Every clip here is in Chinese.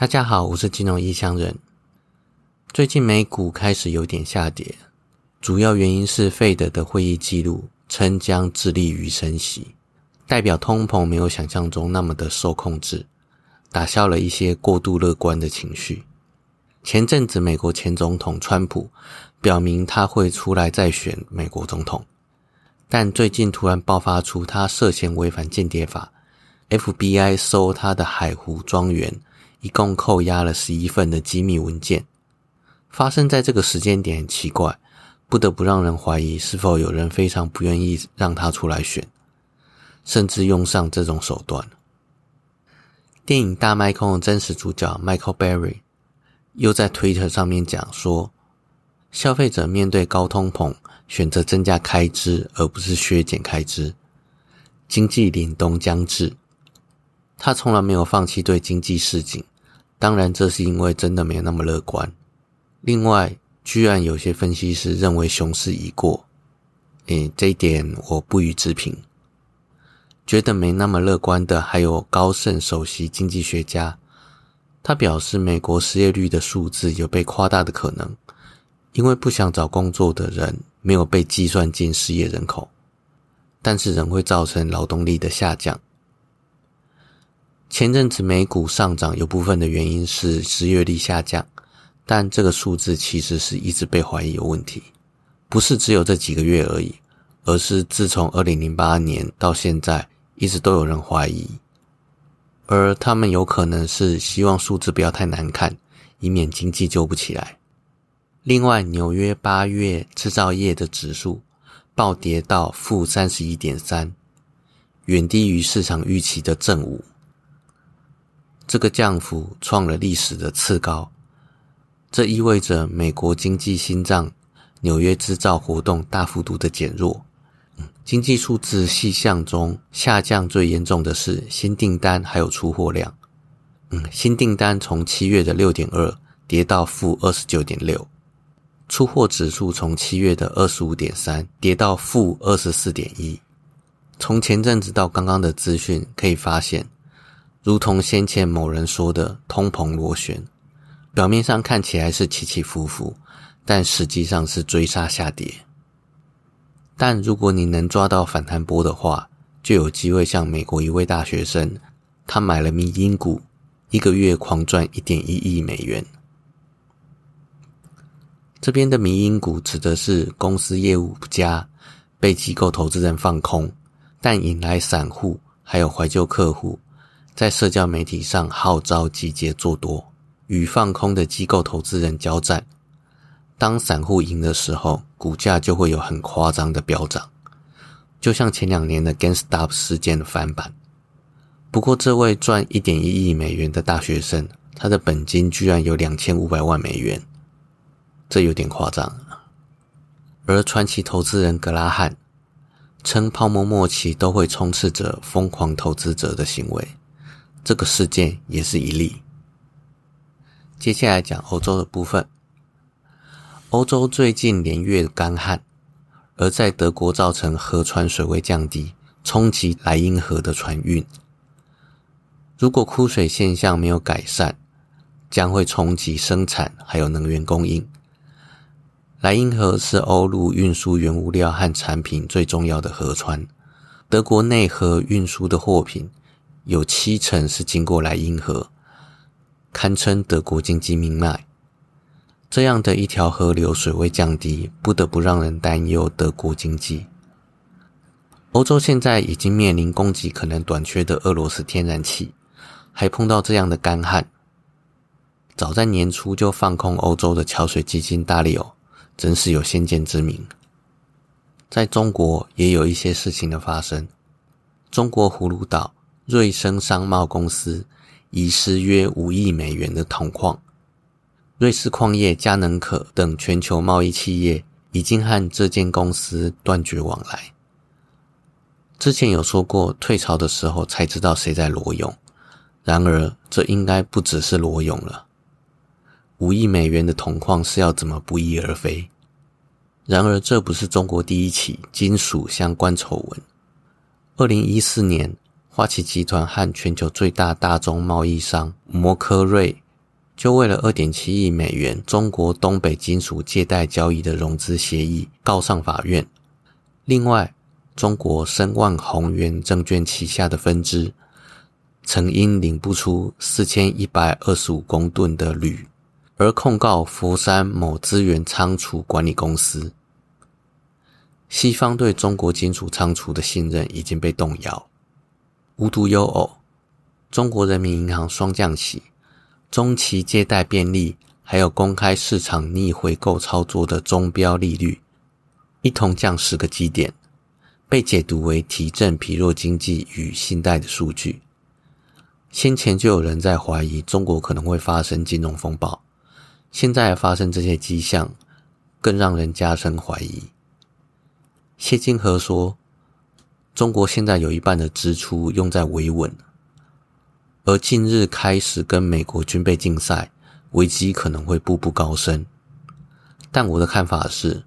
大家好，我是金融异乡人。最近美股开始有点下跌，主要原因是费德的会议记录称将致力于升息，代表通膨没有想象中那么的受控制，打消了一些过度乐观的情绪。前阵子美国前总统川普表明他会出来再选美国总统，但最近突然爆发出他涉嫌违反间谍法，FBI 搜他的海湖庄园。一共扣押了十一份的机密文件，发生在这个时间点很奇怪，不得不让人怀疑是否有人非常不愿意让他出来选，甚至用上这种手段。电影《大麦克》的真实主角 Michael Berry 又在 Twitter 上面讲说，消费者面对高通膨，选择增加开支而不是削减开支，经济凛冬将至。他从来没有放弃对经济市井，当然这是因为真的没有那么乐观。另外，居然有些分析师认为熊市已过，诶，这一点我不予置评。觉得没那么乐观的还有高盛首席经济学家，他表示美国失业率的数字有被夸大的可能，因为不想找工作的人没有被计算进失业人口，但是仍会造成劳动力的下降。前阵子美股上涨，有部分的原因是失业率下降，但这个数字其实是一直被怀疑有问题，不是只有这几个月而已，而是自从二零零八年到现在，一直都有人怀疑，而他们有可能是希望数字不要太难看，以免经济救不起来。另外，纽约八月制造业的指数暴跌到负三十一点三，远低于市场预期的正五。这个降幅创了历史的次高，这意味着美国经济心脏纽约制造活动大幅度的减弱。经济数字细项中下降最严重的是新订单还有出货量。嗯，新订单从七月的六点二跌到负二十九点六，出货指数从七月的二十五点三跌到负二十四点一。从前阵子到刚刚的资讯可以发现。如同先前某人说的“通膨螺旋”，表面上看起来是起起伏伏，但实际上是追杀下跌。但如果你能抓到反弹波的话，就有机会像美国一位大学生，他买了迷因股，一个月狂赚一点一亿美元。这边的迷因股指的是公司业务不佳，被机构投资人放空，但引来散户还有怀旧客户。在社交媒体上号召集结做多，与放空的机构投资人交战。当散户赢的时候，股价就会有很夸张的飙涨，就像前两年的 GameStop 事件的翻版。不过，这位赚一点一亿美元的大学生，他的本金居然有两千五百万美元，这有点夸张。而传奇投资人格拉汉称，泡沫末期都会充斥着疯狂投资者的行为。这个事件也是一例。接下来讲欧洲的部分。欧洲最近连月干旱，而在德国造成河川水位降低，冲击莱茵河的船运。如果枯水现象没有改善，将会冲击生产还有能源供应。莱茵河是欧陆运输原物料和产品最重要的河川，德国内河运输的货品。有七成是经过莱茵河，堪称德国经济命脉。这样的一条河流水位降低，不得不让人担忧德国经济。欧洲现在已经面临供给可能短缺的俄罗斯天然气，还碰到这样的干旱。早在年初就放空欧洲的桥水基金大利欧，真是有先见之明。在中国也有一些事情的发生，中国葫芦岛。瑞生商贸公司遗失约五亿美元的铜矿，瑞士矿业、佳能可等全球贸易企业已经和这间公司断绝往来。之前有说过，退潮的时候才知道谁在裸泳，然而这应该不只是裸泳了。五亿美元的铜矿是要怎么不翼而飞？然而这不是中国第一起金属相关丑闻。二零一四年。花旗集团和全球最大大宗贸易商摩科瑞就为了二点七亿美元中国东北金属借贷交易的融资协议告上法院。另外，中国申万宏源证券旗下的分支，曾因领不出四千一百二十五公吨的铝，而控告佛山某资源仓储管理公司。西方对中国金属仓储的信任已经被动摇。无独有偶，中国人民银行双降息、中期借贷便利，还有公开市场逆回购操作的中标利率，一同降十个基点，被解读为提振疲弱经济与信贷的数据。先前就有人在怀疑中国可能会发生金融风暴，现在发生这些迹象，更让人加深怀疑。谢金河说：“中国现在有一半的支出用在维稳，而近日开始跟美国军备竞赛，危机可能会步步高升。但我的看法是，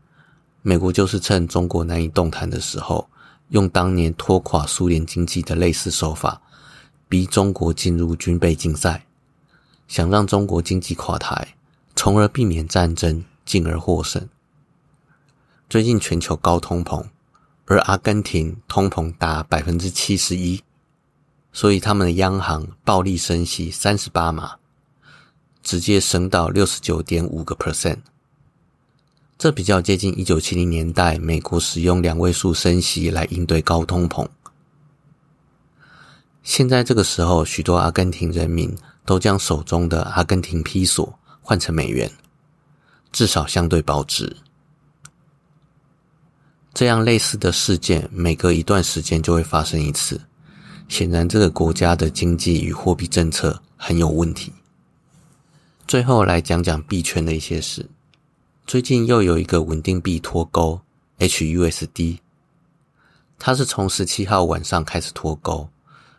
美国就是趁中国难以动弹的时候，用当年拖垮苏联经济的类似手法，逼中国进入军备竞赛，想让中国经济垮台，从而避免战争，进而获胜。”最近全球高通膨，而阿根廷通膨达百分之七十一，所以他们的央行暴力升息三十八码，直接升到六十九点五个 percent。这比较接近一九七零年代美国使用两位数升息来应对高通膨。现在这个时候，许多阿根廷人民都将手中的阿根廷披索换成美元，至少相对保值。这样类似的事件，每隔一段时间就会发生一次。显然，这个国家的经济与货币政策很有问题。最后来讲讲币圈的一些事。最近又有一个稳定币脱钩，HUSD，它是从十七号晚上开始脱钩，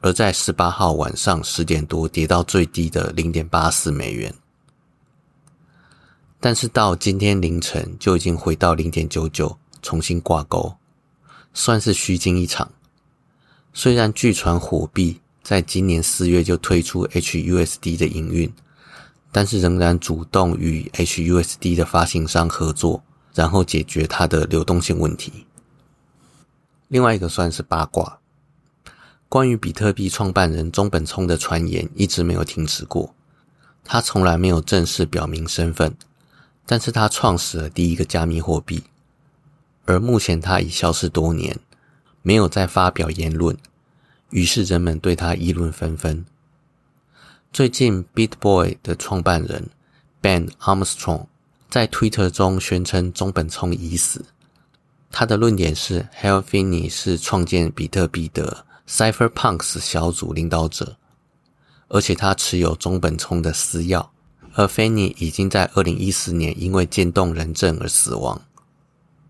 而在十八号晚上十点多跌到最低的零点八四美元，但是到今天凌晨就已经回到零点九九。重新挂钩，算是虚惊一场。虽然据传火币在今年四月就推出 HUSD 的营运，但是仍然主动与 HUSD 的发行商合作，然后解决它的流动性问题。另外一个算是八卦，关于比特币创办人中本聪的传言一直没有停止过。他从来没有正式表明身份，但是他创始了第一个加密货币。而目前他已消失多年，没有再发表言论，于是人们对他议论纷纷。最近，BitBoy 的创办人 Ben Armstrong 在 Twitter 中宣称中本聪已死。他的论点是 h a l f i n n y 是创建比特币的 Cypherpunks 小组领导者，而且他持有中本聪的私钥，而 Fanny 已经在2014年因为渐冻人症而死亡。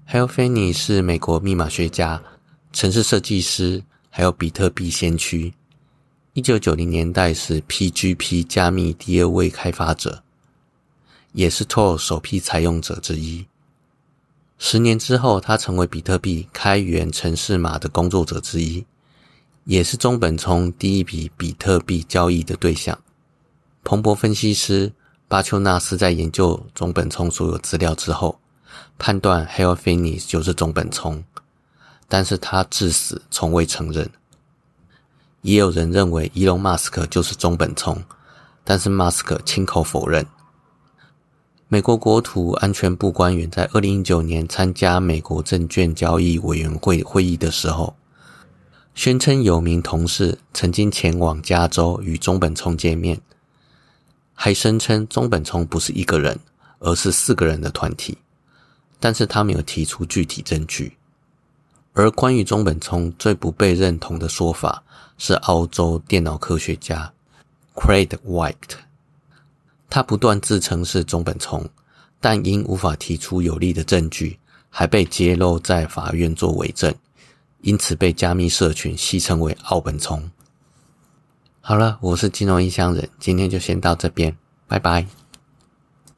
H a l f a n n y 是美国密码学家、城市设计师，还有比特币先驱。一九九零年代是 PGP 加密第二位开发者，也是 Tor 首批采用者之一。十年之后，他成为比特币开源城市码的工作者之一，也是中本聪第一笔比特币交易的对象。彭博分析师巴丘纳斯在研究中本聪所有资料之后。判断 h a l f i n n y 就是中本聪，但是他至死从未承认。也有人认为伊隆马斯克就是中本聪，但是马斯克亲口否认。美国国土安全部官员在二零一九年参加美国证券交易委员会会议的时候，宣称有名同事曾经前往加州与中本聪见面，还声称中本聪不是一个人，而是四个人的团体。但是他没有提出具体证据，而关于中本聪最不被认同的说法是澳洲电脑科学家 Craig White，他不断自称是中本聪，但因无法提出有力的证据，还被揭露在法院做伪证，因此被加密社群戏称为“澳本聪”。好了，我是金融异乡人，今天就先到这边，拜拜。